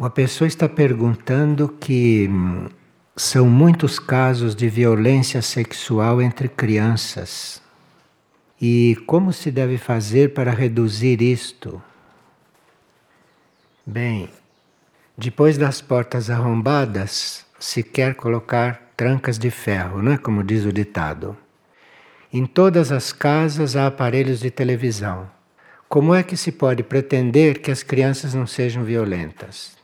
Uma pessoa está perguntando que hum, são muitos casos de violência sexual entre crianças. E como se deve fazer para reduzir isto? Bem, depois das portas arrombadas, se quer colocar trancas de ferro, não é como diz o ditado. Em todas as casas há aparelhos de televisão. Como é que se pode pretender que as crianças não sejam violentas?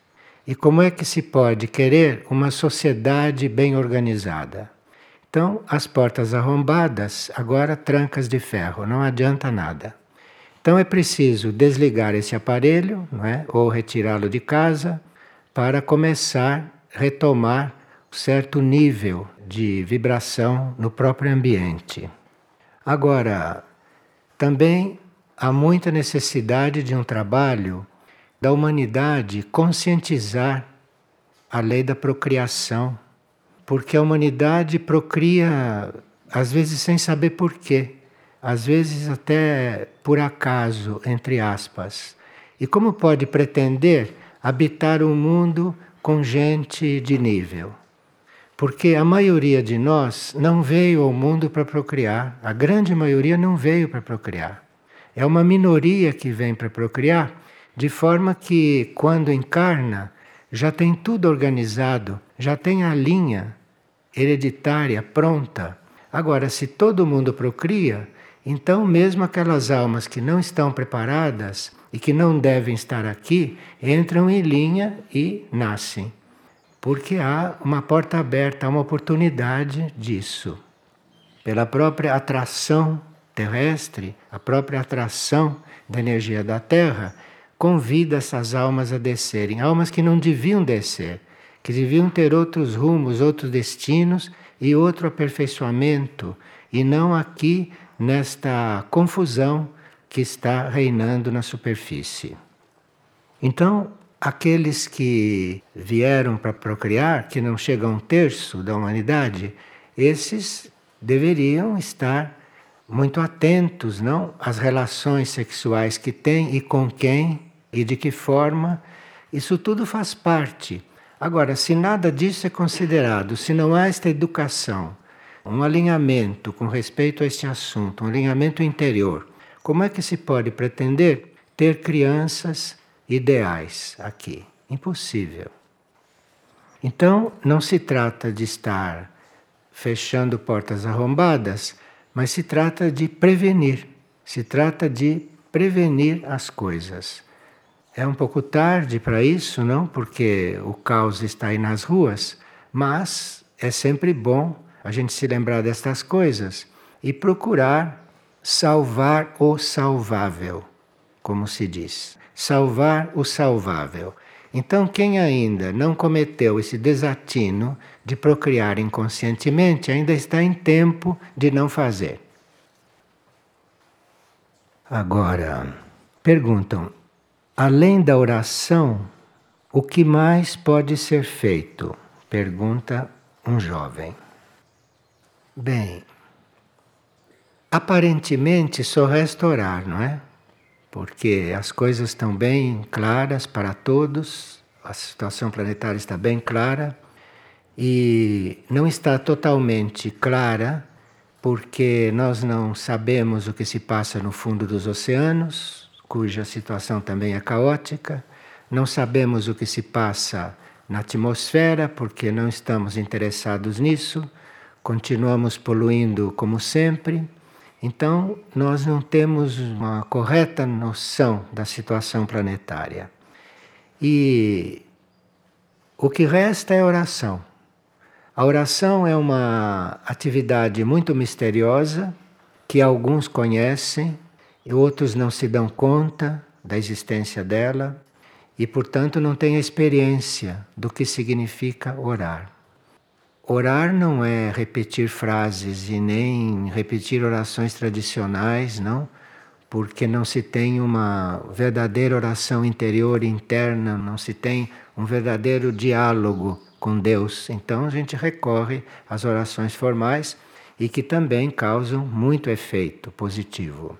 E como é que se pode querer uma sociedade bem organizada? Então, as portas arrombadas, agora trancas de ferro, não adianta nada. Então é preciso desligar esse aparelho, não é? ou retirá-lo de casa, para começar a retomar certo nível de vibração no próprio ambiente. Agora, também há muita necessidade de um trabalho da humanidade conscientizar a lei da procriação porque a humanidade procria, às vezes sem saber porquê, às vezes até por acaso, entre aspas. E como pode pretender habitar um mundo com gente de nível? Porque a maioria de nós não veio ao mundo para procriar, a grande maioria não veio para procriar. É uma minoria que vem para procriar, de forma que, quando encarna, já tem tudo organizado, já tem a linha hereditária pronta. Agora, se todo mundo procria, então mesmo aquelas almas que não estão preparadas e que não devem estar aqui, entram em linha e nascem. Porque há uma porta aberta, há uma oportunidade disso. Pela própria atração terrestre, a própria atração da energia da Terra, convida essas almas a descerem, almas que não deviam descer, que deviam ter outros rumos, outros destinos e outro aperfeiçoamento, e não aqui nesta confusão que está reinando na superfície. Então, aqueles que vieram para procriar, que não chegam a um terço da humanidade, esses deveriam estar muito atentos, não, às relações sexuais que têm e com quem e de que forma, isso tudo faz parte. Agora, se nada disso é considerado, se não há esta educação, um alinhamento com respeito a este assunto, um alinhamento interior, como é que se pode pretender ter crianças ideais aqui? Impossível. Então, não se trata de estar fechando portas arrombadas, mas se trata de prevenir, se trata de prevenir as coisas. É um pouco tarde para isso, não? Porque o caos está aí nas ruas, mas é sempre bom a gente se lembrar destas coisas e procurar salvar o salvável, como se diz. Salvar o salvável. Então, quem ainda não cometeu esse desatino de procriar inconscientemente, ainda está em tempo de não fazer. Agora, perguntam: Além da oração, o que mais pode ser feito? Pergunta um jovem. Bem, aparentemente só resta orar, não é? Porque as coisas estão bem claras para todos, a situação planetária está bem clara e não está totalmente clara porque nós não sabemos o que se passa no fundo dos oceanos, cuja situação também é caótica. Não sabemos o que se passa na atmosfera, porque não estamos interessados nisso. Continuamos poluindo como sempre. Então, nós não temos uma correta noção da situação planetária. E o que resta é oração. A oração é uma atividade muito misteriosa que alguns conhecem, e outros não se dão conta da existência dela e, portanto, não têm a experiência do que significa orar. Orar não é repetir frases e nem repetir orações tradicionais, não, porque não se tem uma verdadeira oração interior interna, não se tem um verdadeiro diálogo com Deus. Então a gente recorre às orações formais e que também causam muito efeito positivo.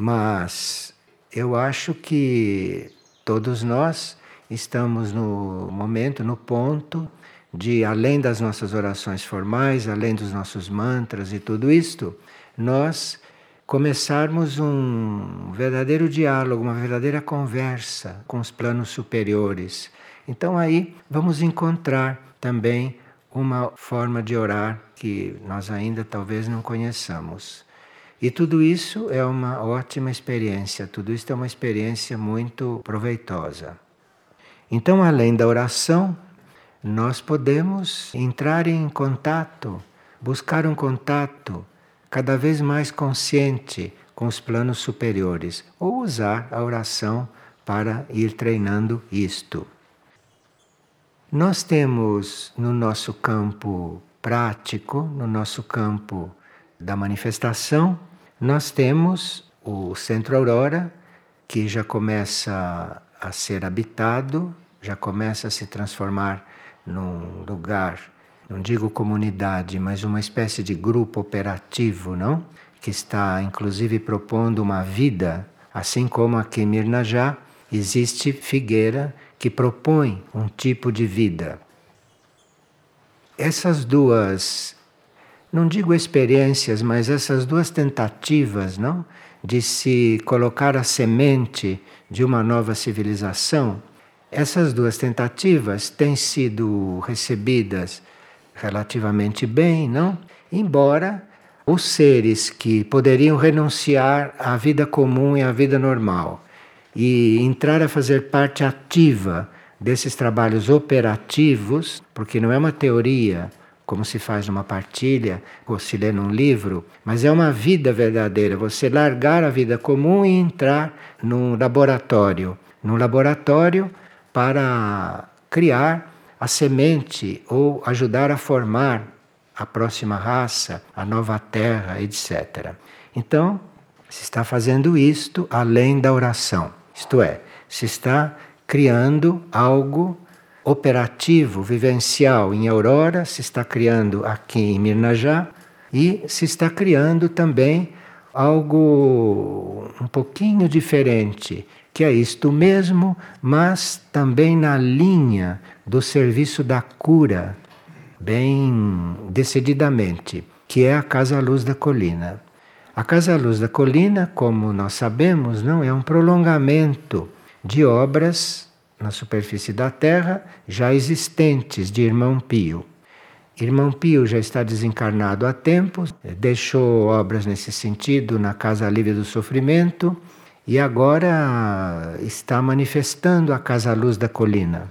Mas eu acho que todos nós estamos no momento, no ponto de, além das nossas orações formais, além dos nossos mantras e tudo isto, nós começarmos um verdadeiro diálogo, uma verdadeira conversa com os planos superiores. Então aí vamos encontrar também uma forma de orar que nós ainda talvez não conheçamos. E tudo isso é uma ótima experiência, tudo isso é uma experiência muito proveitosa. Então, além da oração, nós podemos entrar em contato, buscar um contato cada vez mais consciente com os planos superiores, ou usar a oração para ir treinando isto. Nós temos no nosso campo prático, no nosso campo da manifestação, nós temos o Centro Aurora, que já começa a ser habitado, já começa a se transformar num lugar, não digo comunidade, mas uma espécie de grupo operativo, não? Que está inclusive propondo uma vida, assim como aqui em Mirnajá existe Figueira que propõe um tipo de vida. Essas duas, não digo experiências, mas essas duas tentativas, não? De se colocar a semente de uma nova civilização, essas duas tentativas têm sido recebidas relativamente bem, não? Embora os seres que poderiam renunciar à vida comum e à vida normal e entrar a fazer parte ativa desses trabalhos operativos, porque não é uma teoria como se faz numa partilha ou se lê num livro, mas é uma vida verdadeira, você largar a vida comum e entrar num laboratório, num laboratório para criar a semente ou ajudar a formar a próxima raça, a nova terra, etc. Então, se está fazendo isto além da oração, isto é, se está criando algo operativo, vivencial em Aurora, se está criando aqui em Mirnajá e se está criando também algo um pouquinho diferente que é isto mesmo, mas também na linha do serviço da cura, bem decididamente, que é a Casa Luz da Colina. A Casa Luz da Colina, como nós sabemos, não é um prolongamento de obras na superfície da Terra já existentes de Irmão Pio. Irmão Pio já está desencarnado há tempos, deixou obras nesse sentido na Casa Livre do Sofrimento e agora está manifestando a Casa Luz da Colina.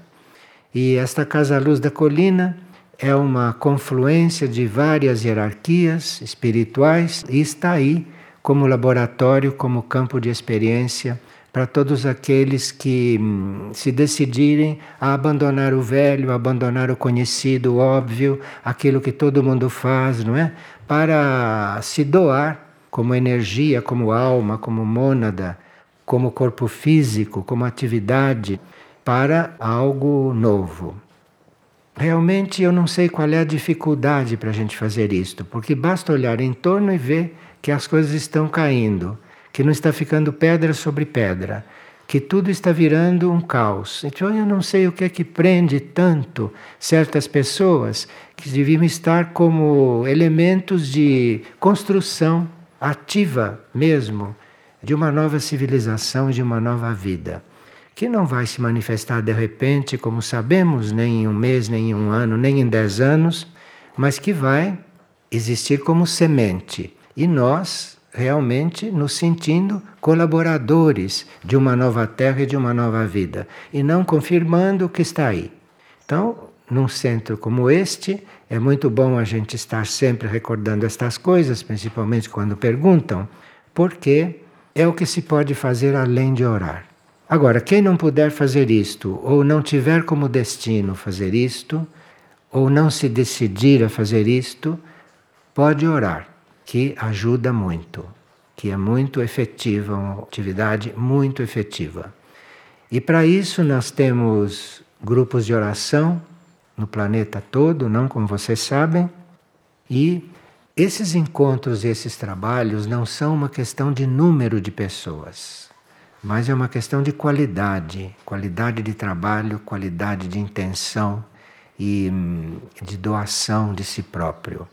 E esta Casa Luz da Colina é uma confluência de várias hierarquias espirituais e está aí como laboratório, como campo de experiência para todos aqueles que hum, se decidirem a abandonar o velho, abandonar o conhecido, o óbvio, aquilo que todo mundo faz, não é? Para se doar como energia, como alma, como mônada, como corpo físico, como atividade para algo novo. Realmente eu não sei qual é a dificuldade para a gente fazer isto, porque basta olhar em torno e ver que as coisas estão caindo, que não está ficando pedra sobre pedra, que tudo está virando um caos. Então eu não sei o que é que prende tanto certas pessoas que deviam estar como elementos de construção ativa mesmo de uma nova civilização, de uma nova vida, que não vai se manifestar de repente, como sabemos, nem em um mês, nem em um ano, nem em dez anos, mas que vai existir como semente. E nós realmente nos sentindo colaboradores de uma nova terra e de uma nova vida, e não confirmando o que está aí. Então, num centro como este, é muito bom a gente estar sempre recordando estas coisas, principalmente quando perguntam, porque é o que se pode fazer além de orar. Agora, quem não puder fazer isto, ou não tiver como destino fazer isto, ou não se decidir a fazer isto, pode orar, que ajuda muito, que é muito efetiva, uma atividade muito efetiva. E para isso nós temos grupos de oração no planeta todo, não como vocês sabem, e esses encontros esses trabalhos não são uma questão de número de pessoas. mas é uma questão de qualidade, qualidade de trabalho, qualidade de intenção e hum, de doação de si próprio.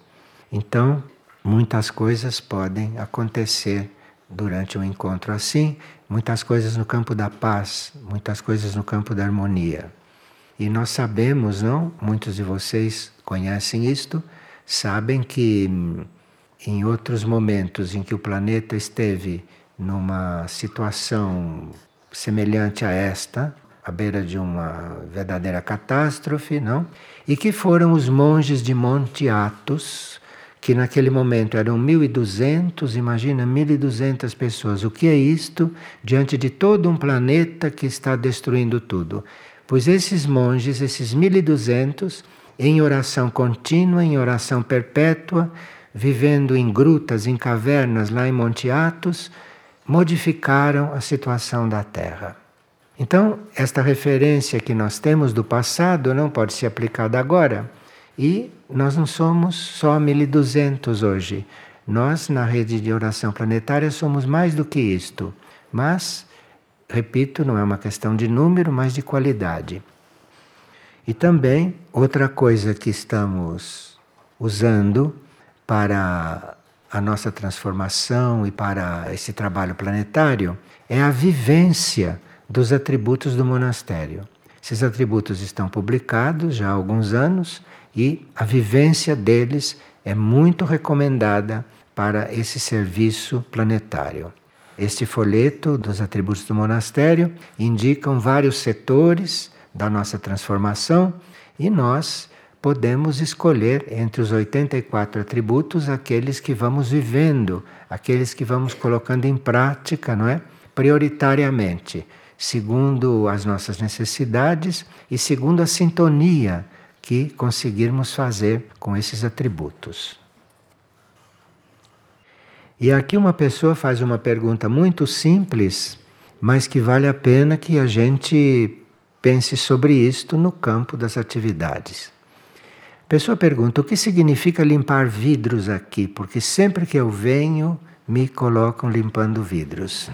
Então, muitas coisas podem acontecer durante um encontro assim, muitas coisas no campo da paz, muitas coisas no campo da harmonia. E nós sabemos, não? Muitos de vocês conhecem isto, sabem que hum, em outros momentos em que o planeta esteve numa situação semelhante a esta, à beira de uma verdadeira catástrofe, não? E que foram os monges de Monte Athos, que naquele momento eram 1200, imagina 1200 pessoas. O que é isto diante de todo um planeta que está destruindo tudo? Pois esses monges, esses 1200, em oração contínua, em oração perpétua, vivendo em grutas, em cavernas lá em Monte Athos, modificaram a situação da Terra. Então, esta referência que nós temos do passado não pode ser aplicada agora. E nós não somos só 1200 hoje. Nós, na rede de oração planetária, somos mais do que isto. Mas, repito, não é uma questão de número, mas de qualidade. E também, outra coisa que estamos usando para a nossa transformação e para esse trabalho planetário é a vivência dos atributos do monastério. Esses atributos estão publicados já há alguns anos e a vivência deles é muito recomendada para esse serviço planetário. Este folheto dos atributos do monastério indicam vários setores da nossa transformação e nós podemos escolher entre os 84 atributos aqueles que vamos vivendo, aqueles que vamos colocando em prática, não é? Prioritariamente, segundo as nossas necessidades e segundo a sintonia que conseguirmos fazer com esses atributos. E aqui uma pessoa faz uma pergunta muito simples, mas que vale a pena que a gente pense sobre isto no campo das atividades. A pessoa pergunta: o que significa limpar vidros aqui? Porque sempre que eu venho, me colocam limpando vidros.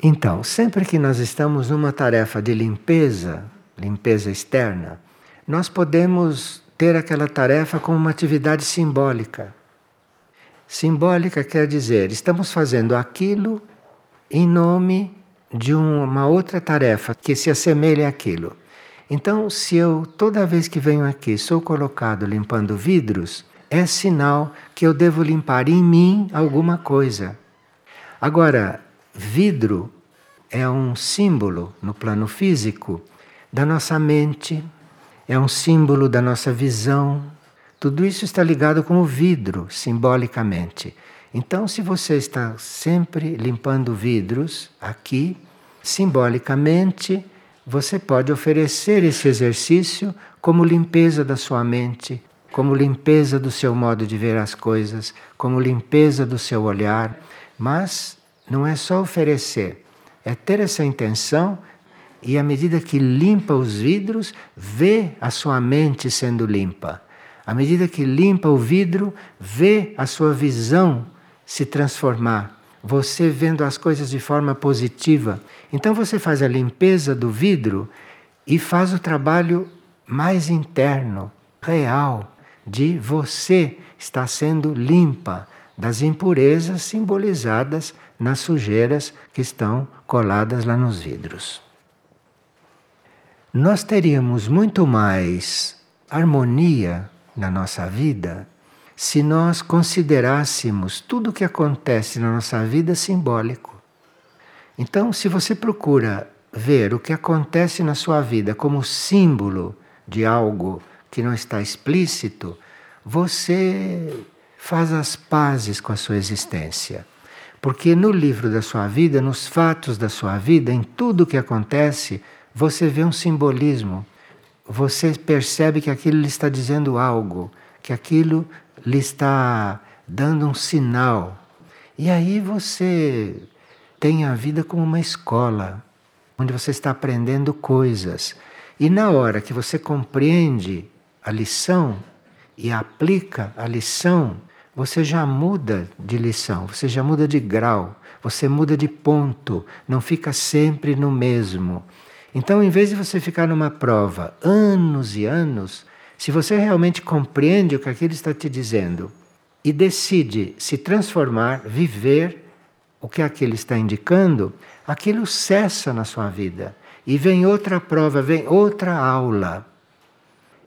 Então, sempre que nós estamos numa tarefa de limpeza, limpeza externa, nós podemos ter aquela tarefa como uma atividade simbólica. Simbólica quer dizer, estamos fazendo aquilo em nome de uma outra tarefa que se assemelha àquilo. Então, se eu toda vez que venho aqui sou colocado limpando vidros, é sinal que eu devo limpar em mim alguma coisa. Agora, vidro é um símbolo no plano físico da nossa mente, é um símbolo da nossa visão. Tudo isso está ligado com o vidro, simbolicamente. Então, se você está sempre limpando vidros aqui, simbolicamente, você pode oferecer esse exercício como limpeza da sua mente, como limpeza do seu modo de ver as coisas, como limpeza do seu olhar. Mas não é só oferecer, é ter essa intenção e, à medida que limpa os vidros, vê a sua mente sendo limpa. À medida que limpa o vidro, vê a sua visão se transformar você vendo as coisas de forma positiva. Então você faz a limpeza do vidro e faz o trabalho mais interno, real, de você estar sendo limpa das impurezas simbolizadas nas sujeiras que estão coladas lá nos vidros. Nós teríamos muito mais harmonia na nossa vida se nós considerássemos tudo o que acontece na nossa vida simbólico. Então, se você procura ver o que acontece na sua vida como símbolo de algo que não está explícito, você faz as pazes com a sua existência. Porque no livro da sua vida, nos fatos da sua vida, em tudo o que acontece, você vê um simbolismo. Você percebe que aquilo lhe está dizendo algo, que aquilo lhe está dando um sinal. E aí você tem a vida como uma escola, onde você está aprendendo coisas. E na hora que você compreende a lição e aplica a lição, você já muda de lição, você já muda de grau, Você muda de ponto, não fica sempre no mesmo. Então, em vez de você ficar numa prova anos e anos, se você realmente compreende o que aquilo está te dizendo e decide se transformar, viver o que aquilo está indicando, aquilo cessa na sua vida. E vem outra prova, vem outra aula.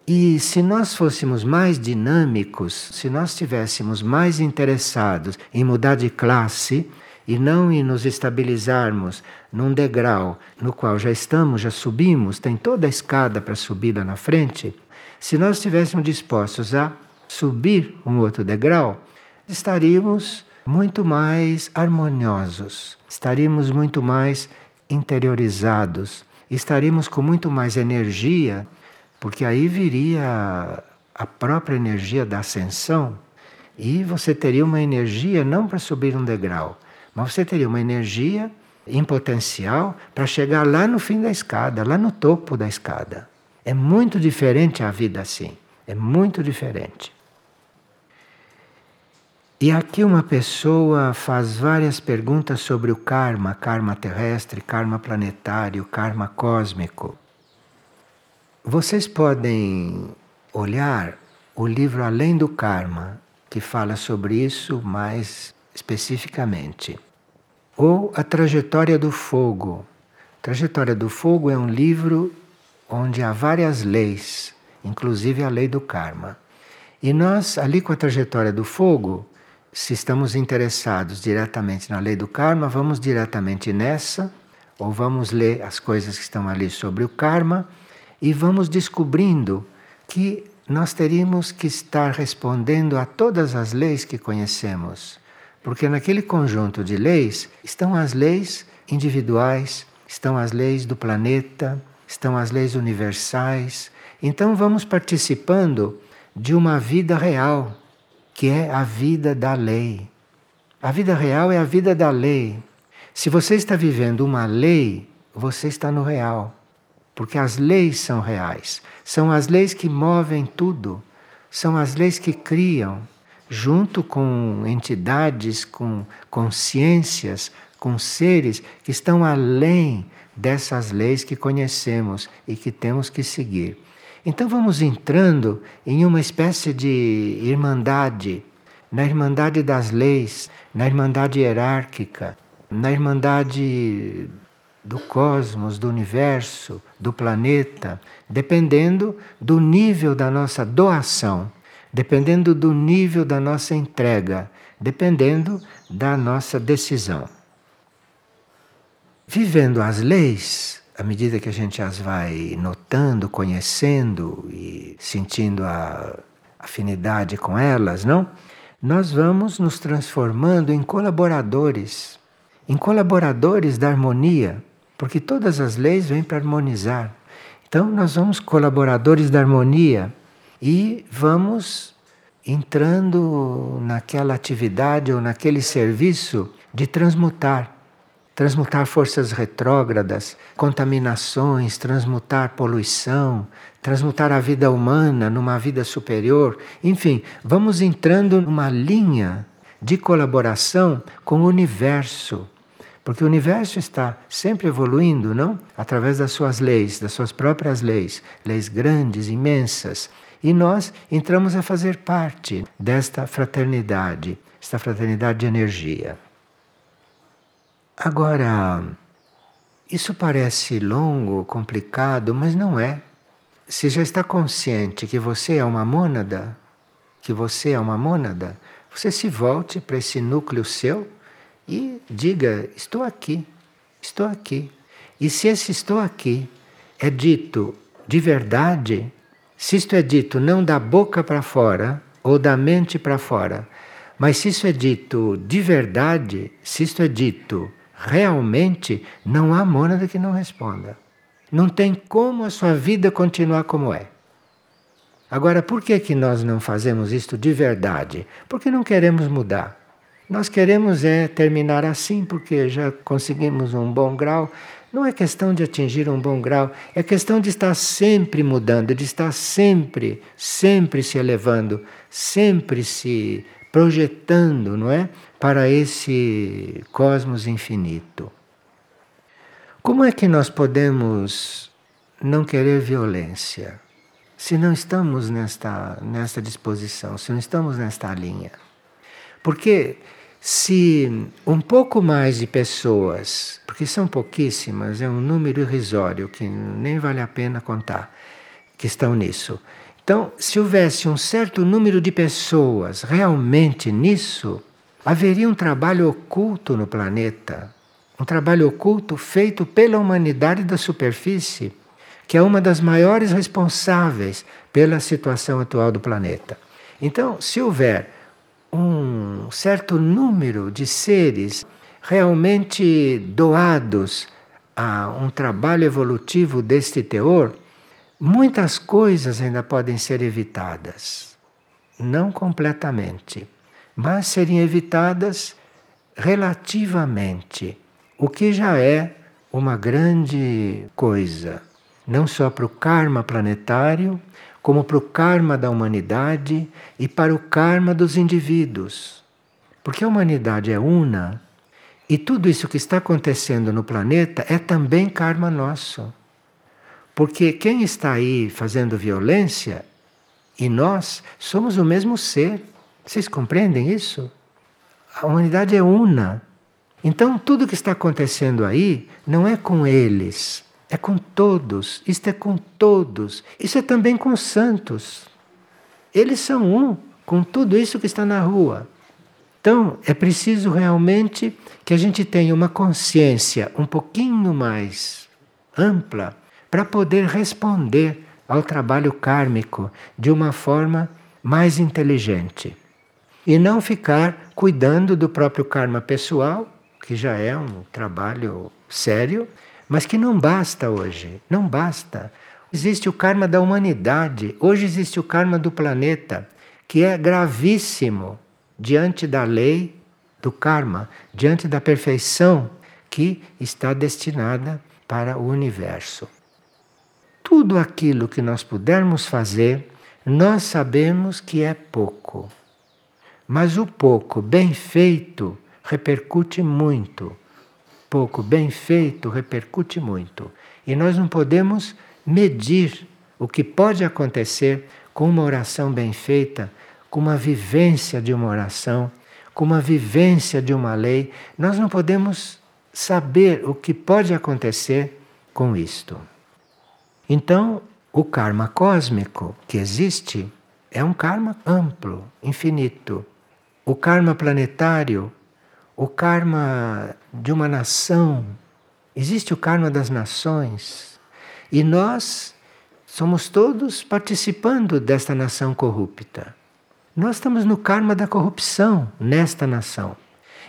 E se nós fôssemos mais dinâmicos, se nós estivéssemos mais interessados em mudar de classe e não em nos estabilizarmos num degrau no qual já estamos, já subimos, tem toda a escada para subir lá na frente, se nós estivéssemos dispostos a subir um outro degrau, estaríamos muito mais harmoniosos, estaríamos muito mais interiorizados, estaríamos com muito mais energia porque aí viria a própria energia da ascensão e você teria uma energia não para subir um degrau, mas você teria uma energia em potencial para chegar lá no fim da escada, lá no topo da escada. É muito diferente a vida assim, é muito diferente. E aqui uma pessoa faz várias perguntas sobre o karma, karma terrestre, karma planetário, karma cósmico. Vocês podem olhar o livro Além do Karma, que fala sobre isso mais especificamente. Ou A Trajetória do Fogo. Trajetória do Fogo é um livro onde há várias leis, inclusive a lei do karma. E nós, ali com a trajetória do fogo, se estamos interessados diretamente na lei do karma, vamos diretamente nessa, ou vamos ler as coisas que estão ali sobre o karma e vamos descobrindo que nós teríamos que estar respondendo a todas as leis que conhecemos. Porque naquele conjunto de leis estão as leis individuais, estão as leis do planeta, estão as leis universais. Então vamos participando de uma vida real, que é a vida da lei. A vida real é a vida da lei. Se você está vivendo uma lei, você está no real. Porque as leis são reais. São as leis que movem tudo. São as leis que criam, junto com entidades, com consciências, com seres que estão além dessas leis que conhecemos e que temos que seguir. Então vamos entrando em uma espécie de irmandade, na irmandade das leis, na irmandade hierárquica, na irmandade do cosmos, do universo, do planeta, dependendo do nível da nossa doação, dependendo do nível da nossa entrega, dependendo da nossa decisão. Vivendo as leis, à medida que a gente as vai notando, conhecendo e sentindo a afinidade com elas, não? Nós vamos nos transformando em colaboradores, em colaboradores da harmonia porque todas as leis vêm para harmonizar. Então, nós somos colaboradores da harmonia e vamos entrando naquela atividade ou naquele serviço de transmutar. Transmutar forças retrógradas, contaminações, transmutar poluição, transmutar a vida humana numa vida superior. Enfim, vamos entrando numa linha de colaboração com o universo porque o universo está sempre evoluindo, não? Através das suas leis, das suas próprias leis, leis grandes, imensas. E nós entramos a fazer parte desta fraternidade, esta fraternidade de energia. Agora, isso parece longo, complicado, mas não é. Se já está consciente que você é uma mônada, que você é uma mônada, você se volte para esse núcleo seu e diga: Estou aqui, estou aqui. E se esse estou aqui é dito de verdade, se isto é dito não da boca para fora ou da mente para fora, mas se isso é dito de verdade, se isto é dito realmente, não há mônada que não responda. Não tem como a sua vida continuar como é. Agora, por que, que nós não fazemos isto de verdade? Porque não queremos mudar. Nós queremos é terminar assim porque já conseguimos um bom grau. Não é questão de atingir um bom grau, é questão de estar sempre mudando, de estar sempre, sempre se elevando, sempre se projetando, não é, para esse cosmos infinito. Como é que nós podemos não querer violência se não estamos nesta, nesta disposição, se não estamos nesta linha? Porque se um pouco mais de pessoas, porque são pouquíssimas, é um número irrisório que nem vale a pena contar, que estão nisso. Então, se houvesse um certo número de pessoas realmente nisso, haveria um trabalho oculto no planeta, um trabalho oculto feito pela humanidade da superfície, que é uma das maiores responsáveis pela situação atual do planeta. Então, se houver um certo número de seres realmente doados a um trabalho evolutivo deste teor, muitas coisas ainda podem ser evitadas. Não completamente, mas seriam evitadas relativamente, o que já é uma grande coisa, não só para o karma planetário, como para o karma da humanidade e para o karma dos indivíduos. Porque a humanidade é una e tudo isso que está acontecendo no planeta é também karma nosso. Porque quem está aí fazendo violência e nós somos o mesmo ser. Vocês compreendem isso? A humanidade é una. Então, tudo que está acontecendo aí não é com eles, é com todos, isto é com todos. Isso é também com os santos. Eles são um com tudo isso que está na rua. Então, é preciso realmente que a gente tenha uma consciência um pouquinho mais ampla para poder responder ao trabalho kármico de uma forma mais inteligente. E não ficar cuidando do próprio karma pessoal, que já é um trabalho sério, mas que não basta hoje, não basta. Existe o karma da humanidade, hoje existe o karma do planeta, que é gravíssimo diante da lei do karma, diante da perfeição que está destinada para o universo. Tudo aquilo que nós pudermos fazer, nós sabemos que é pouco. Mas o pouco bem feito repercute muito pouco bem feito repercute muito. E nós não podemos medir o que pode acontecer com uma oração bem feita, com uma vivência de uma oração, com uma vivência de uma lei. Nós não podemos saber o que pode acontecer com isto. Então, o karma cósmico que existe é um karma amplo, infinito. O karma planetário o karma de uma nação, existe o karma das nações, e nós somos todos participando desta nação corrupta. Nós estamos no karma da corrupção nesta nação.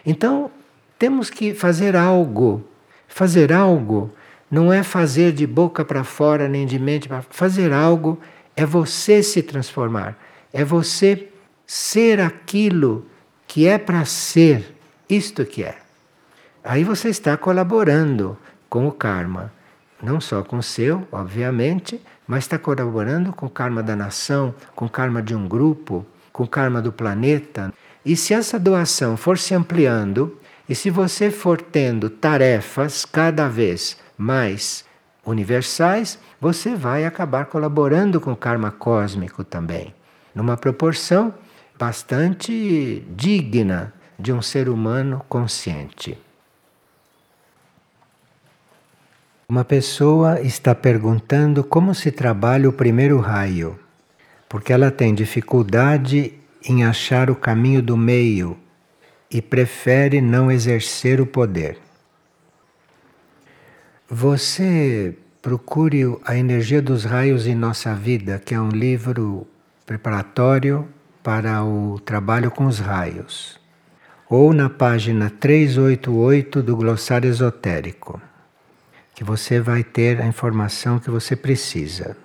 Então, temos que fazer algo. Fazer algo não é fazer de boca para fora nem de mente para fazer algo é você se transformar, é você ser aquilo que é para ser isto que é. Aí você está colaborando com o karma, não só com o seu, obviamente, mas está colaborando com o karma da nação, com o karma de um grupo, com o karma do planeta. E se essa doação for se ampliando, e se você for tendo tarefas cada vez mais universais, você vai acabar colaborando com o karma cósmico também, numa proporção bastante digna de um ser humano consciente. Uma pessoa está perguntando como se trabalha o primeiro raio, porque ela tem dificuldade em achar o caminho do meio e prefere não exercer o poder. Você procure a energia dos raios em nossa vida, que é um livro preparatório para o trabalho com os raios ou na página 388 do glossário esotérico, que você vai ter a informação que você precisa.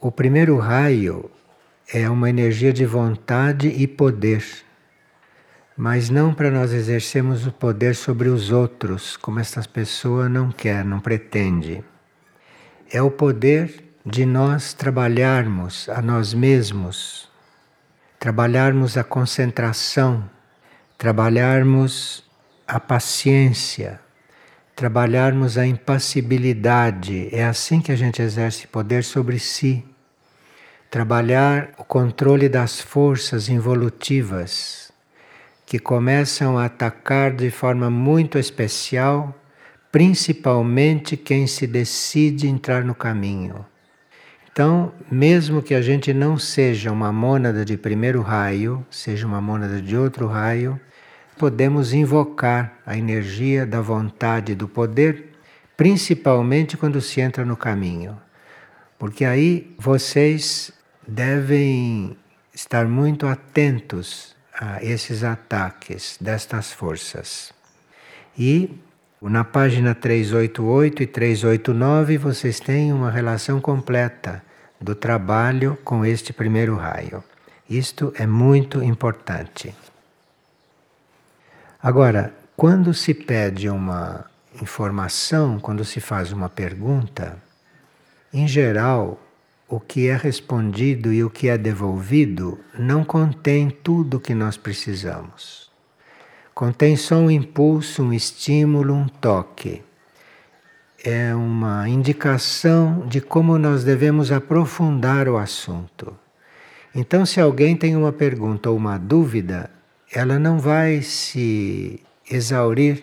O primeiro raio é uma energia de vontade e poder, mas não para nós exercermos o poder sobre os outros, como essa pessoa não quer, não pretende. É o poder de nós trabalharmos a nós mesmos trabalharmos a concentração, trabalharmos a paciência, trabalharmos a impassibilidade. É assim que a gente exerce poder sobre si. Trabalhar o controle das forças involutivas que começam a atacar de forma muito especial, principalmente quem se decide entrar no caminho. Então, mesmo que a gente não seja uma mônada de primeiro raio, seja uma mônada de outro raio, podemos invocar a energia da vontade do poder, principalmente quando se entra no caminho. Porque aí vocês devem estar muito atentos a esses ataques destas forças. E na página 388 e 389 vocês têm uma relação completa do trabalho com este primeiro raio. Isto é muito importante. Agora, quando se pede uma informação, quando se faz uma pergunta, em geral, o que é respondido e o que é devolvido não contém tudo o que nós precisamos. Contém só um impulso, um estímulo, um toque. É uma indicação de como nós devemos aprofundar o assunto. Então, se alguém tem uma pergunta ou uma dúvida, ela não vai se exaurir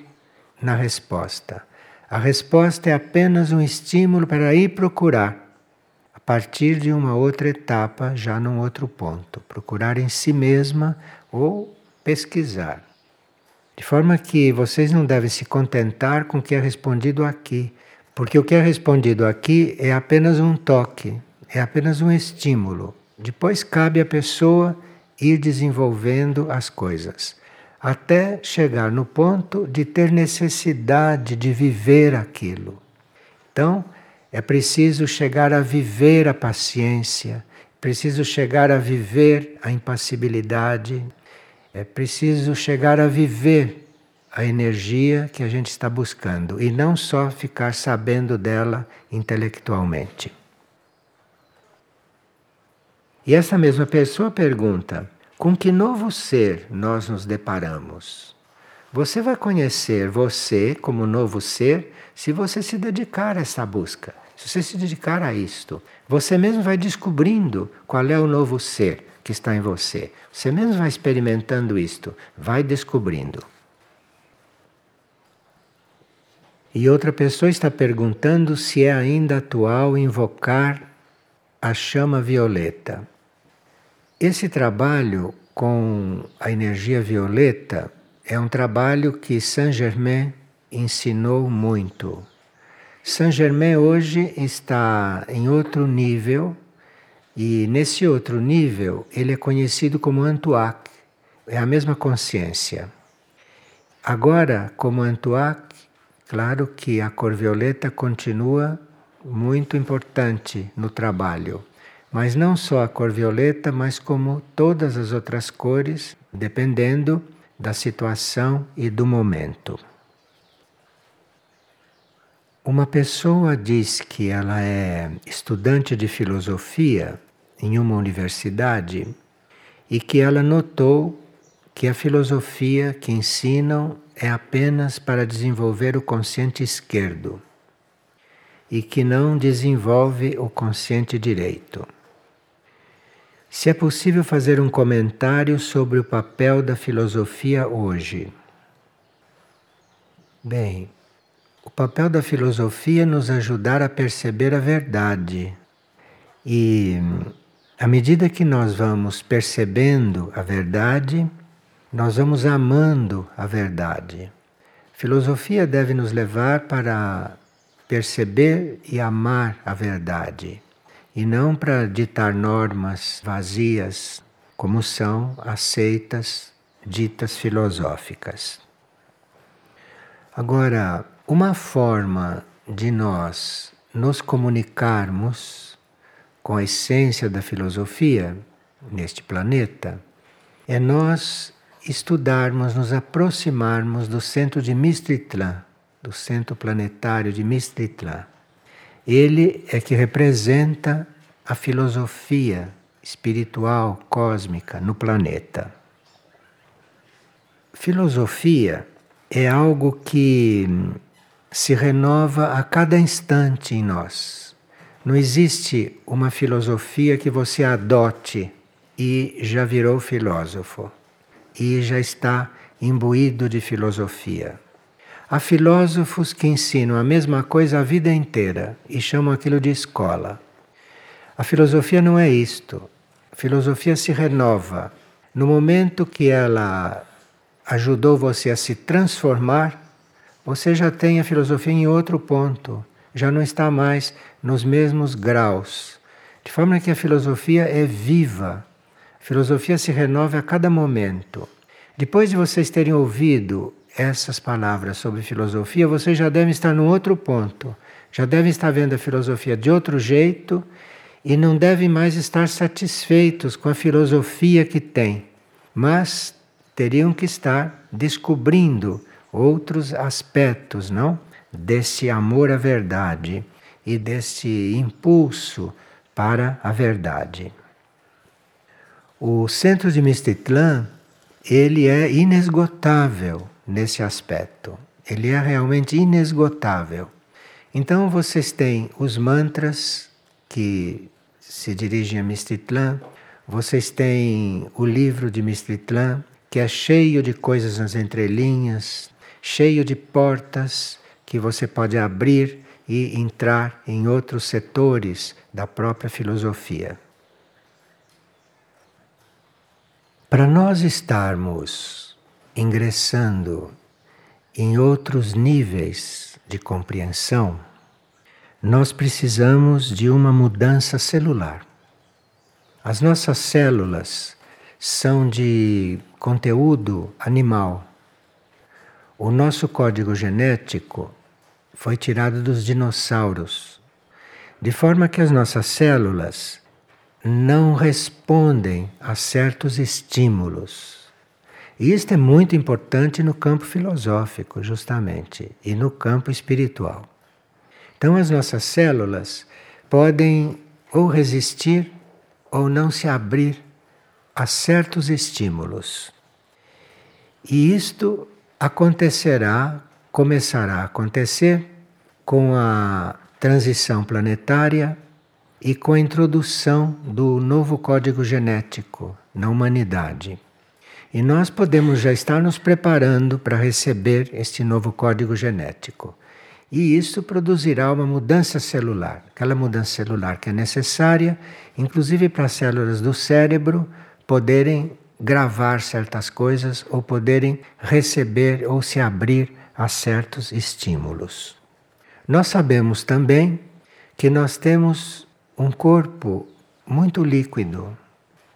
na resposta. A resposta é apenas um estímulo para ir procurar, a partir de uma outra etapa, já num outro ponto. Procurar em si mesma ou pesquisar. De forma que vocês não devem se contentar com o que é respondido aqui, porque o que é respondido aqui é apenas um toque, é apenas um estímulo. Depois cabe à pessoa ir desenvolvendo as coisas, até chegar no ponto de ter necessidade de viver aquilo. Então, é preciso chegar a viver a paciência, preciso chegar a viver a impassibilidade, é preciso chegar a viver a energia que a gente está buscando e não só ficar sabendo dela intelectualmente. E essa mesma pessoa pergunta: com que novo ser nós nos deparamos? Você vai conhecer você como novo ser se você se dedicar a essa busca, se você se dedicar a isto. Você mesmo vai descobrindo qual é o novo ser que está em você. Você mesmo vai experimentando isto, vai descobrindo. E outra pessoa está perguntando se é ainda atual invocar a chama violeta. Esse trabalho com a energia violeta é um trabalho que Saint Germain ensinou muito. Saint Germain hoje está em outro nível e nesse outro nível, ele é conhecido como Antuac, é a mesma consciência. Agora, como Antuac, claro que a cor violeta continua muito importante no trabalho, mas não só a cor violeta, mas como todas as outras cores, dependendo da situação e do momento. Uma pessoa diz que ela é estudante de filosofia em uma universidade e que ela notou que a filosofia que ensinam é apenas para desenvolver o consciente esquerdo e que não desenvolve o consciente direito. Se é possível fazer um comentário sobre o papel da filosofia hoje. Bem, o papel da filosofia é nos ajudar a perceber a verdade. E à medida que nós vamos percebendo a verdade, nós vamos amando a verdade. Filosofia deve nos levar para perceber e amar a verdade, e não para ditar normas vazias, como são aceitas ditas filosóficas. Agora, uma forma de nós nos comunicarmos com a essência da filosofia neste planeta é nós estudarmos, nos aproximarmos do centro de Mistritlan, do centro planetário de Mistritlan. Ele é que representa a filosofia espiritual, cósmica no planeta. Filosofia é algo que se renova a cada instante em nós. Não existe uma filosofia que você adote e já virou filósofo e já está imbuído de filosofia. Há filósofos que ensinam a mesma coisa a vida inteira e chamam aquilo de escola. A filosofia não é isto. A filosofia se renova. No momento que ela ajudou você a se transformar, você já tem a filosofia em outro ponto, já não está mais nos mesmos graus. De forma que a filosofia é viva, a filosofia se renova a cada momento. Depois de vocês terem ouvido essas palavras sobre filosofia, vocês já devem estar num outro ponto, já devem estar vendo a filosofia de outro jeito e não devem mais estar satisfeitos com a filosofia que têm, mas teriam que estar descobrindo outros aspectos, não? Desse amor à verdade e desse impulso para a verdade. O centro de Mistitlã, ele é inesgotável nesse aspecto. Ele é realmente inesgotável. Então vocês têm os mantras que se dirigem a Mistitlã, vocês têm o livro de Mistitlã, que é cheio de coisas nas entrelinhas, cheio de portas que você pode abrir e entrar em outros setores da própria filosofia. Para nós estarmos ingressando em outros níveis de compreensão, nós precisamos de uma mudança celular. As nossas células são de conteúdo animal. O nosso código genético foi tirado dos dinossauros, de forma que as nossas células não respondem a certos estímulos. E isto é muito importante no campo filosófico, justamente, e no campo espiritual. Então, as nossas células podem ou resistir ou não se abrir a certos estímulos. E isto acontecerá, começará a acontecer com a transição planetária e com a introdução do novo código genético na humanidade. E nós podemos já estar nos preparando para receber este novo código genético. E isso produzirá uma mudança celular, aquela mudança celular que é necessária, inclusive para as células do cérebro, poderem gravar certas coisas ou poderem receber ou se abrir a certos estímulos. Nós sabemos também que nós temos um corpo muito líquido.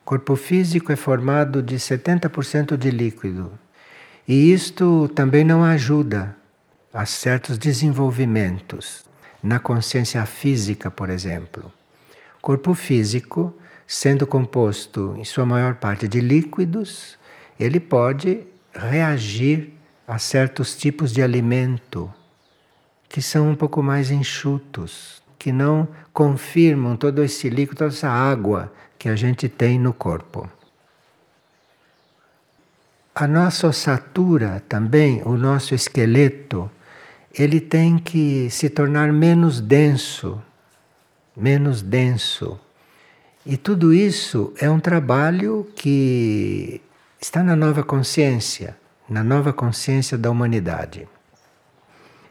O corpo físico é formado de 70% de líquido. E isto também não ajuda a certos desenvolvimentos na consciência física, por exemplo. O corpo físico sendo composto em sua maior parte de líquidos, ele pode reagir a certos tipos de alimento que são um pouco mais enxutos, que não confirmam todo esse líquido, toda essa água que a gente tem no corpo. A nossa ossatura também, o nosso esqueleto, ele tem que se tornar menos denso, menos denso e tudo isso é um trabalho que está na nova consciência, na nova consciência da humanidade.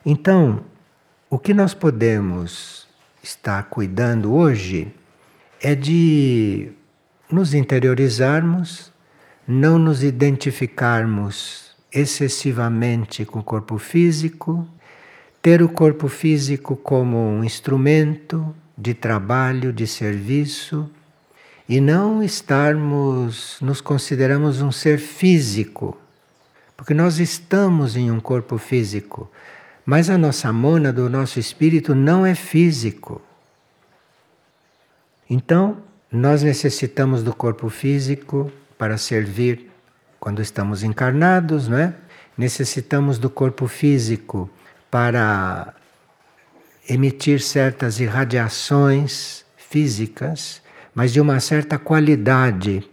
Então, o que nós podemos estar cuidando hoje é de nos interiorizarmos, não nos identificarmos excessivamente com o corpo físico, ter o corpo físico como um instrumento de trabalho, de serviço e não estarmos, nos consideramos um ser físico, porque nós estamos em um corpo físico, mas a nossa mônada, o nosso espírito não é físico. Então, nós necessitamos do corpo físico para servir quando estamos encarnados, não é? Necessitamos do corpo físico para emitir certas irradiações físicas mas de uma certa qualidade,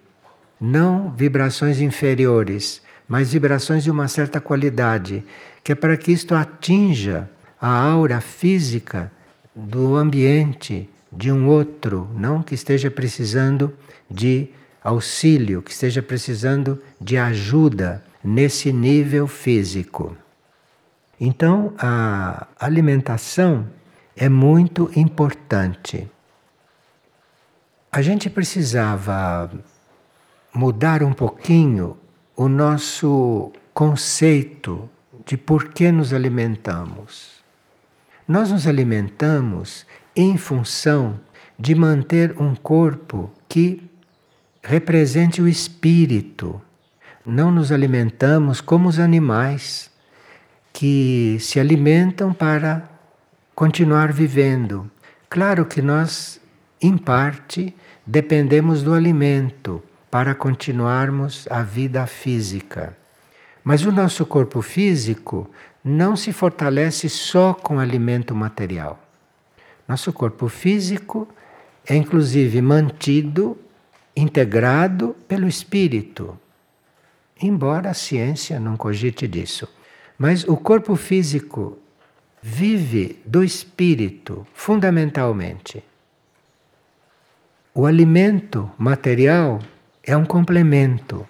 não vibrações inferiores, mas vibrações de uma certa qualidade, que é para que isto atinja a aura física do ambiente de um outro, não que esteja precisando de auxílio, que esteja precisando de ajuda nesse nível físico. Então, a alimentação é muito importante. A gente precisava mudar um pouquinho o nosso conceito de por que nos alimentamos. Nós nos alimentamos em função de manter um corpo que represente o espírito. Não nos alimentamos como os animais que se alimentam para continuar vivendo. Claro que nós, em parte, dependemos do alimento para continuarmos a vida física. Mas o nosso corpo físico não se fortalece só com alimento material. Nosso corpo físico é inclusive mantido, integrado pelo espírito. Embora a ciência não cogite disso. Mas o corpo físico vive do espírito, fundamentalmente. O alimento material é um complemento.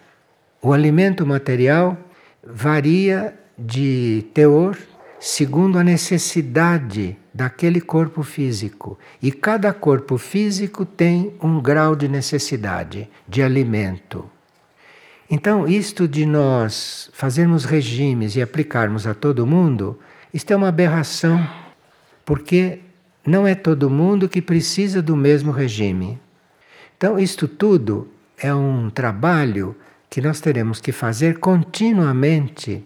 O alimento material varia de teor segundo a necessidade daquele corpo físico. E cada corpo físico tem um grau de necessidade de alimento. Então, isto de nós fazermos regimes e aplicarmos a todo mundo, isto é uma aberração, porque não é todo mundo que precisa do mesmo regime. Então, isto tudo é um trabalho que nós teremos que fazer continuamente,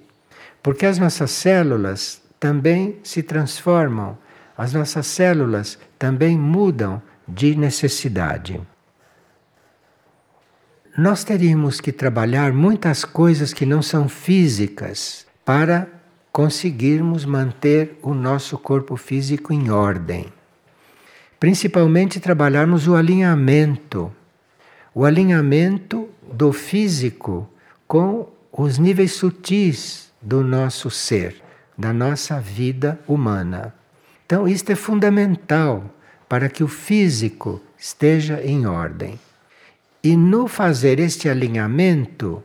porque as nossas células também se transformam, as nossas células também mudam de necessidade. Nós teríamos que trabalhar muitas coisas que não são físicas para conseguirmos manter o nosso corpo físico em ordem. Principalmente trabalharmos o alinhamento. O alinhamento do físico com os níveis sutis do nosso ser, da nossa vida humana. Então, isto é fundamental para que o físico esteja em ordem. E no fazer este alinhamento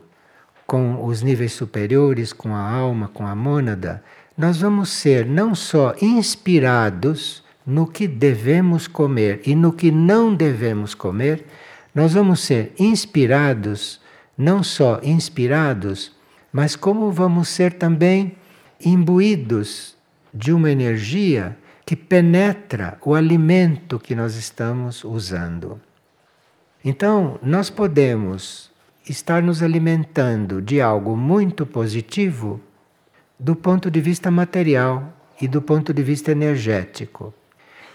com os níveis superiores, com a alma, com a mônada, nós vamos ser não só inspirados no que devemos comer e no que não devemos comer, nós vamos ser inspirados, não só inspirados, mas como vamos ser também imbuídos de uma energia que penetra o alimento que nós estamos usando. Então, nós podemos estar nos alimentando de algo muito positivo do ponto de vista material e do ponto de vista energético.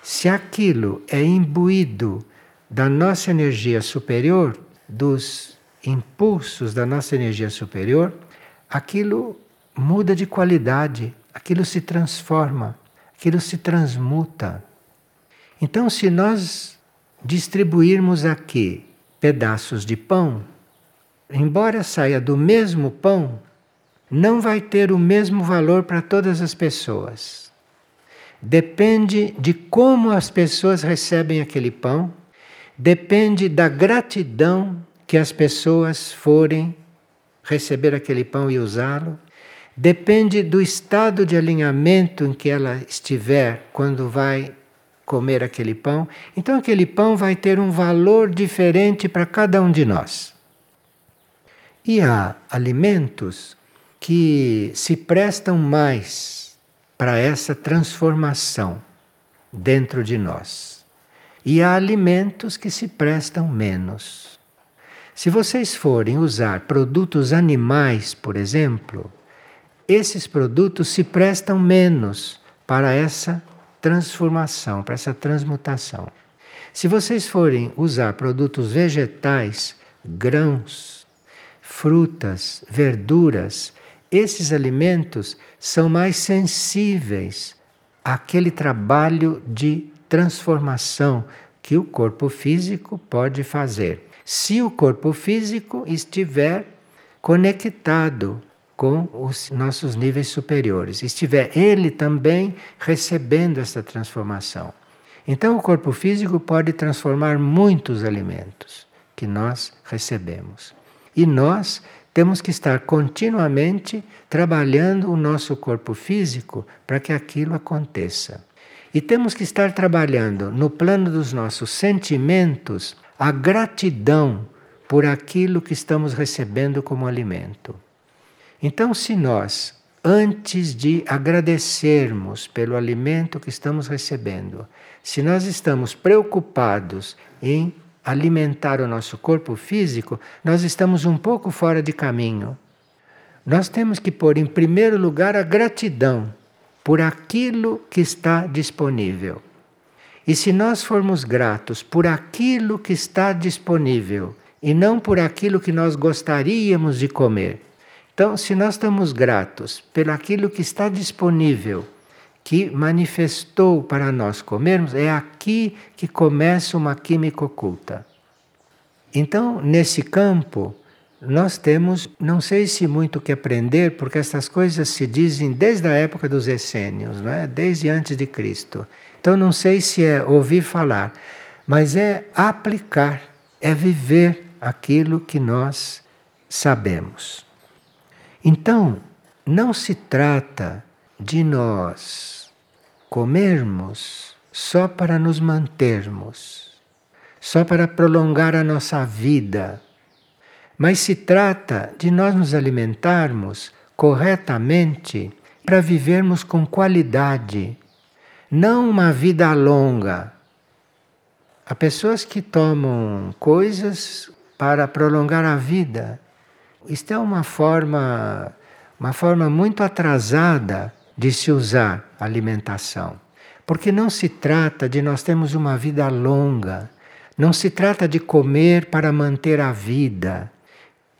Se aquilo é imbuído da nossa energia superior, dos impulsos da nossa energia superior, aquilo muda de qualidade, aquilo se transforma, aquilo se transmuta. Então, se nós distribuirmos aqui pedaços de pão, embora saia do mesmo pão, não vai ter o mesmo valor para todas as pessoas. Depende de como as pessoas recebem aquele pão depende da gratidão que as pessoas forem receber aquele pão e usá-lo, depende do estado de alinhamento em que ela estiver quando vai comer aquele pão. Então, aquele pão vai ter um valor diferente para cada um de nós. E há alimentos que se prestam mais para essa transformação dentro de nós e há alimentos que se prestam menos. Se vocês forem usar produtos animais, por exemplo, esses produtos se prestam menos para essa transformação, para essa transmutação. Se vocês forem usar produtos vegetais, grãos, frutas, verduras, esses alimentos são mais sensíveis àquele trabalho de transformação que o corpo físico pode fazer. Se o corpo físico estiver conectado com os nossos níveis superiores, estiver ele também recebendo essa transformação. Então, o corpo físico pode transformar muitos alimentos que nós recebemos. E nós temos que estar continuamente trabalhando o nosso corpo físico para que aquilo aconteça. E temos que estar trabalhando no plano dos nossos sentimentos a gratidão por aquilo que estamos recebendo como alimento. Então, se nós, antes de agradecermos pelo alimento que estamos recebendo, se nós estamos preocupados em alimentar o nosso corpo físico, nós estamos um pouco fora de caminho. Nós temos que pôr em primeiro lugar a gratidão por aquilo que está disponível. E se nós formos gratos por aquilo que está disponível e não por aquilo que nós gostaríamos de comer, então, se nós estamos gratos pelo aquilo que está disponível, que manifestou para nós comermos, é aqui que começa uma química oculta. Então, nesse campo, nós temos, não sei se muito o que aprender, porque essas coisas se dizem desde a época dos essênios, não é? desde antes de Cristo. Então, não sei se é ouvir falar, mas é aplicar, é viver aquilo que nós sabemos. Então, não se trata de nós comermos só para nos mantermos, só para prolongar a nossa vida, mas se trata de nós nos alimentarmos corretamente para vivermos com qualidade, não uma vida longa. Há pessoas que tomam coisas para prolongar a vida isto é uma forma, uma forma muito atrasada de se usar a alimentação. Porque não se trata de nós termos uma vida longa, não se trata de comer para manter a vida.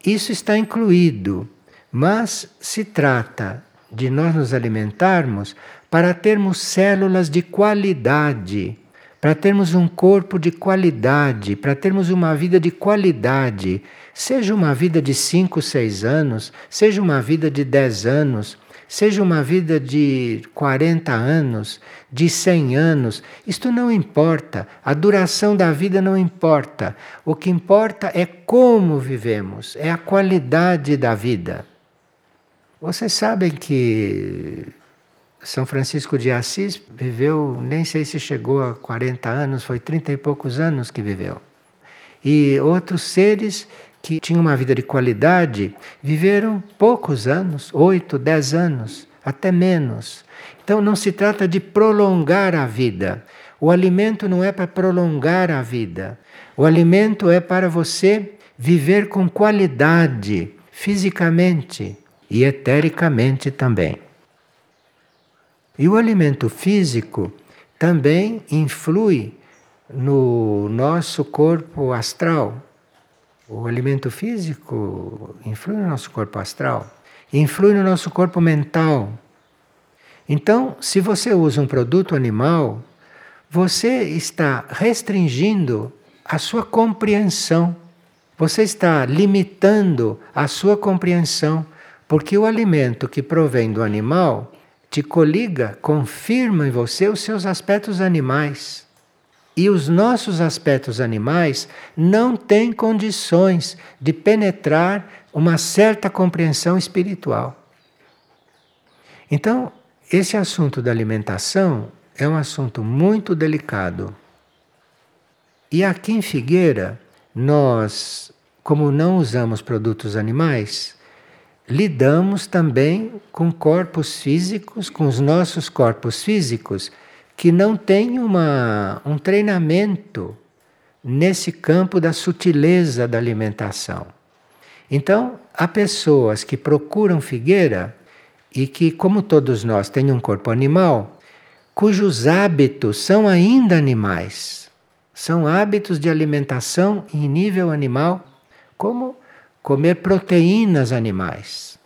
Isso está incluído, mas se trata de nós nos alimentarmos para termos células de qualidade, para termos um corpo de qualidade, para termos uma vida de qualidade Seja uma vida de 5, 6 anos, seja uma vida de 10 anos, seja uma vida de 40 anos, de 100 anos, isto não importa. A duração da vida não importa. O que importa é como vivemos, é a qualidade da vida. Vocês sabem que São Francisco de Assis viveu, nem sei se chegou a 40 anos, foi 30 e poucos anos que viveu. E outros seres que tinham uma vida de qualidade viveram poucos anos, oito, dez anos, até menos. Então não se trata de prolongar a vida. O alimento não é para prolongar a vida. O alimento é para você viver com qualidade, fisicamente e etericamente também. E o alimento físico também influi no nosso corpo astral. O alimento físico influi no nosso corpo astral, influi no nosso corpo mental. Então, se você usa um produto animal, você está restringindo a sua compreensão. Você está limitando a sua compreensão, porque o alimento que provém do animal te coliga, confirma em você os seus aspectos animais. E os nossos aspectos animais não têm condições de penetrar uma certa compreensão espiritual. Então, esse assunto da alimentação é um assunto muito delicado. E aqui em Figueira, nós, como não usamos produtos animais, lidamos também com corpos físicos, com os nossos corpos físicos que não tem uma, um treinamento nesse campo da sutileza da alimentação. Então, há pessoas que procuram figueira e que, como todos nós, têm um corpo animal, cujos hábitos são ainda animais. São hábitos de alimentação em nível animal, como comer proteínas animais.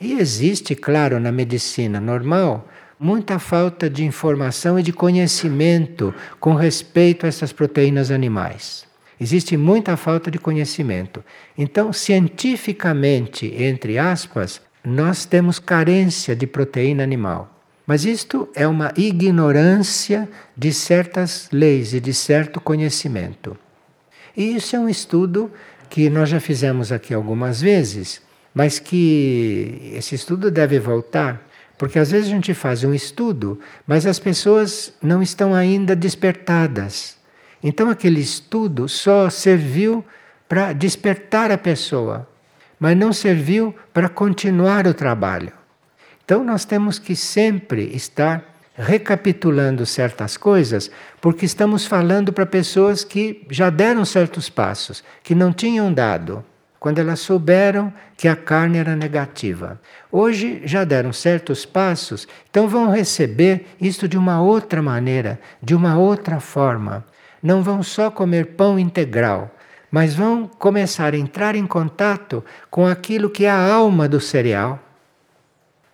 E existe, claro, na medicina normal, muita falta de informação e de conhecimento com respeito a essas proteínas animais. Existe muita falta de conhecimento. Então, cientificamente, entre aspas, nós temos carência de proteína animal. Mas isto é uma ignorância de certas leis e de certo conhecimento. E isso é um estudo que nós já fizemos aqui algumas vezes, mas que esse estudo deve voltar, porque às vezes a gente faz um estudo, mas as pessoas não estão ainda despertadas. Então aquele estudo só serviu para despertar a pessoa, mas não serviu para continuar o trabalho. Então nós temos que sempre estar recapitulando certas coisas, porque estamos falando para pessoas que já deram certos passos, que não tinham dado, quando elas souberam que a carne era negativa. Hoje já deram certos passos, então vão receber isto de uma outra maneira, de uma outra forma. Não vão só comer pão integral, mas vão começar a entrar em contato com aquilo que é a alma do cereal.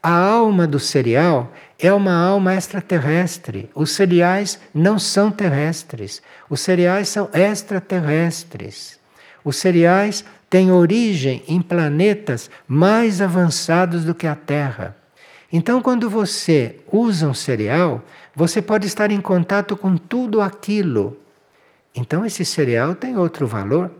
A alma do cereal é uma alma extraterrestre. Os cereais não são terrestres. Os cereais são extraterrestres. Os cereais têm origem em planetas mais avançados do que a Terra. Então, quando você usa um cereal, você pode estar em contato com tudo aquilo então esse cereal tem outro valor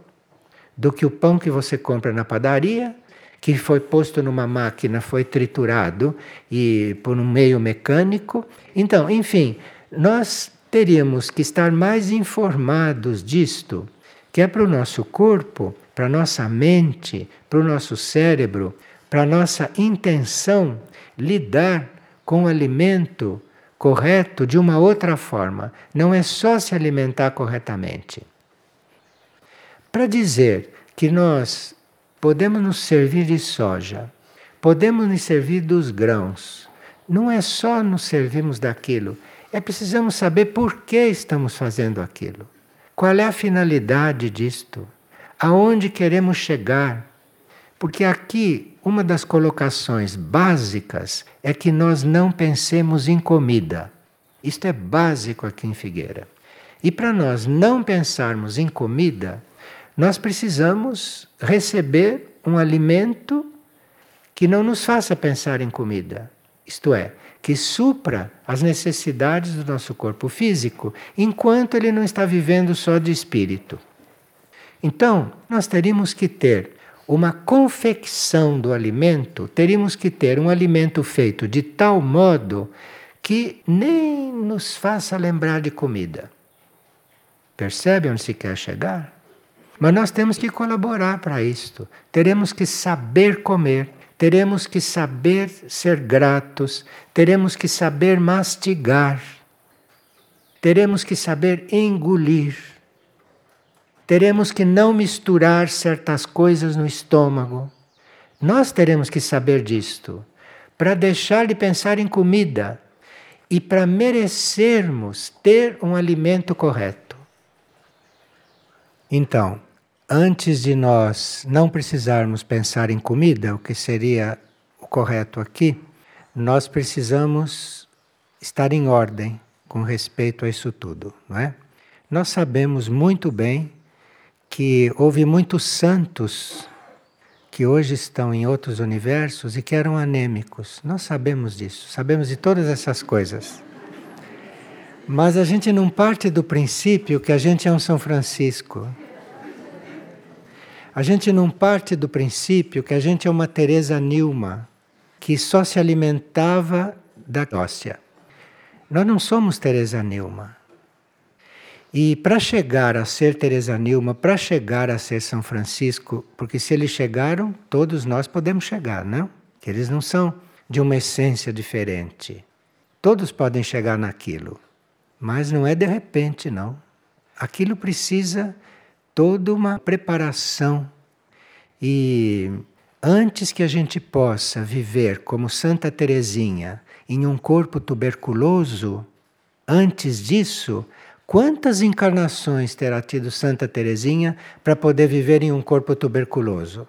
do que o pão que você compra na padaria, que foi posto numa máquina, foi triturado e por um meio mecânico. Então, enfim, nós teríamos que estar mais informados disto, que é para o nosso corpo, para a nossa mente, para o nosso cérebro, para a nossa intenção lidar com o alimento correto de uma outra forma. Não é só se alimentar corretamente. Para dizer que nós podemos nos servir de soja, podemos nos servir dos grãos, não é só nos servirmos daquilo, é precisamos saber por que estamos fazendo aquilo. Qual é a finalidade disto? Aonde queremos chegar? Porque aqui uma das colocações básicas é que nós não pensemos em comida. Isto é básico aqui em Figueira. E para nós não pensarmos em comida, nós precisamos receber um alimento que não nos faça pensar em comida. Isto é, que supra as necessidades do nosso corpo físico, enquanto ele não está vivendo só de espírito. Então, nós teríamos que ter uma confecção do alimento, teríamos que ter um alimento feito de tal modo que nem nos faça lembrar de comida. Percebe onde se quer chegar? Mas nós temos que colaborar para isto. Teremos que saber comer, teremos que saber ser gratos, teremos que saber mastigar, teremos que saber engolir teremos que não misturar certas coisas no estômago. Nós teremos que saber disto para deixar de pensar em comida e para merecermos ter um alimento correto. Então, antes de nós não precisarmos pensar em comida, o que seria o correto aqui, nós precisamos estar em ordem com respeito a isso tudo, não é? Nós sabemos muito bem que houve muitos santos que hoje estão em outros universos e que eram anêmicos. Nós sabemos disso, sabemos de todas essas coisas. Mas a gente não parte do princípio que a gente é um São Francisco. A gente não parte do princípio que a gente é uma Teresa Nilma, que só se alimentava da óssea. Nós não somos Teresa Nilma. E para chegar a ser Teresa Nilma, para chegar a ser São Francisco, porque se eles chegaram, todos nós podemos chegar, não? Que eles não são de uma essência diferente. Todos podem chegar naquilo, mas não é de repente, não. Aquilo precisa toda uma preparação. E antes que a gente possa viver como Santa Teresinha em um corpo tuberculoso, antes disso, Quantas encarnações terá tido Santa Teresinha para poder viver em um corpo tuberculoso?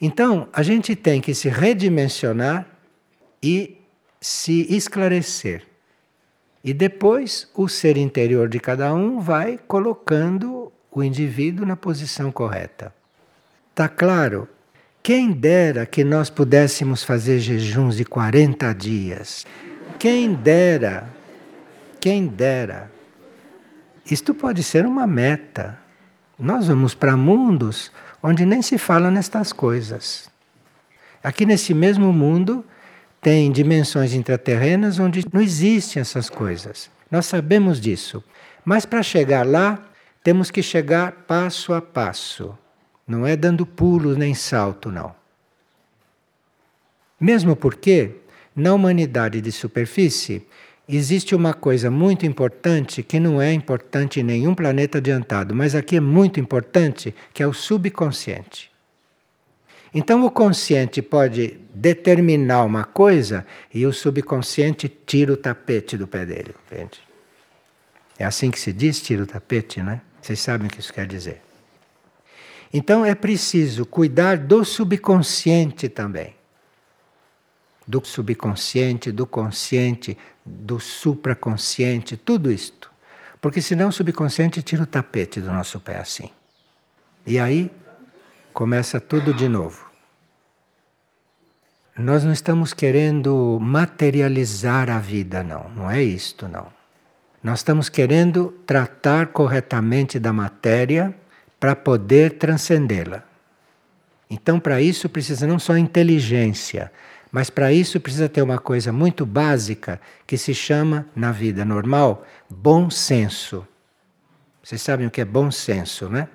Então, a gente tem que se redimensionar e se esclarecer. E depois o ser interior de cada um vai colocando o indivíduo na posição correta. Tá claro? Quem dera que nós pudéssemos fazer jejuns de 40 dias. Quem dera. Quem dera. Isto pode ser uma meta. Nós vamos para mundos onde nem se fala nestas coisas. Aqui nesse mesmo mundo tem dimensões intraterrenas onde não existem essas coisas. Nós sabemos disso. Mas para chegar lá, temos que chegar passo a passo. Não é dando pulos nem salto, não. Mesmo porque, na humanidade de superfície, existe uma coisa muito importante que não é importante em nenhum planeta adiantado, mas aqui é muito importante, que é o subconsciente. Então o consciente pode determinar uma coisa e o subconsciente tira o tapete do pé dele, entende? É assim que se diz, tira o tapete, né? Vocês sabem o que isso quer dizer. Então é preciso cuidar do subconsciente também. Do subconsciente, do consciente, do supraconsciente, tudo isto. Porque senão o subconsciente tira o tapete do nosso pé assim. E aí começa tudo de novo. Nós não estamos querendo materializar a vida, não. Não é isto, não. Nós estamos querendo tratar corretamente da matéria para poder transcendê-la. Então, para isso precisa não só inteligência, mas para isso precisa ter uma coisa muito básica que se chama, na vida normal, bom senso. Vocês sabem o que é bom senso, né?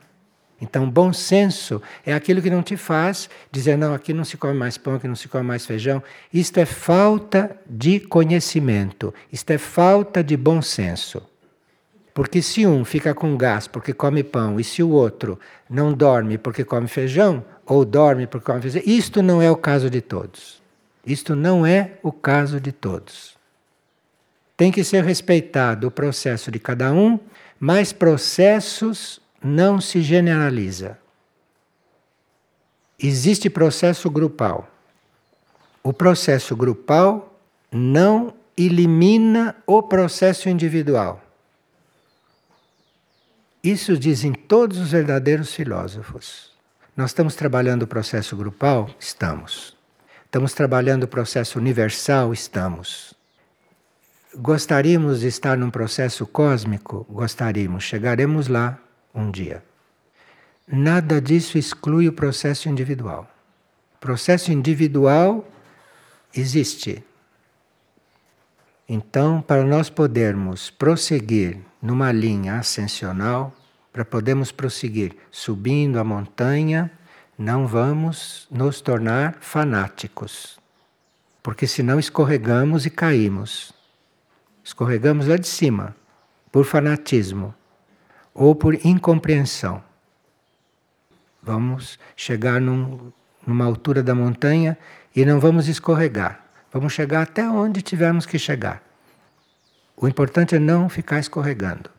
Então, bom senso é aquilo que não te faz dizer, não, aqui não se come mais pão, aqui não se come mais feijão. Isto é falta de conhecimento, isto é falta de bom senso. Porque se um fica com gás porque come pão e se o outro não dorme porque come feijão, ou dorme porque come feijão, isto não é o caso de todos. Isto não é o caso de todos. Tem que ser respeitado o processo de cada um, mas processos não se generaliza. Existe processo grupal. O processo grupal não elimina o processo individual. Isso dizem todos os verdadeiros filósofos. Nós estamos trabalhando o processo grupal? Estamos. Estamos trabalhando o processo universal? Estamos. Gostaríamos de estar num processo cósmico? Gostaríamos. Chegaremos lá um dia. Nada disso exclui o processo individual. O processo individual existe. Então, para nós podermos prosseguir numa linha ascensional, para podermos prosseguir subindo a montanha, não vamos nos tornar fanáticos. Porque senão escorregamos e caímos. Escorregamos lá de cima, por fanatismo ou por incompreensão. Vamos chegar num, numa altura da montanha e não vamos escorregar. Vamos chegar até onde tivermos que chegar. O importante é não ficar escorregando.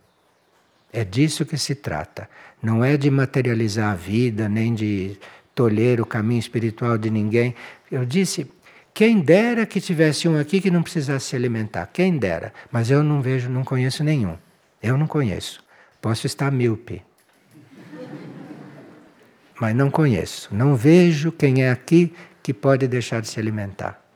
É disso que se trata. Não é de materializar a vida, nem de tolher o caminho espiritual de ninguém. Eu disse, quem dera que tivesse um aqui que não precisasse se alimentar. Quem dera. Mas eu não vejo, não conheço nenhum. Eu não conheço. Posso estar míope. Mas não conheço. Não vejo quem é aqui que pode deixar de se alimentar.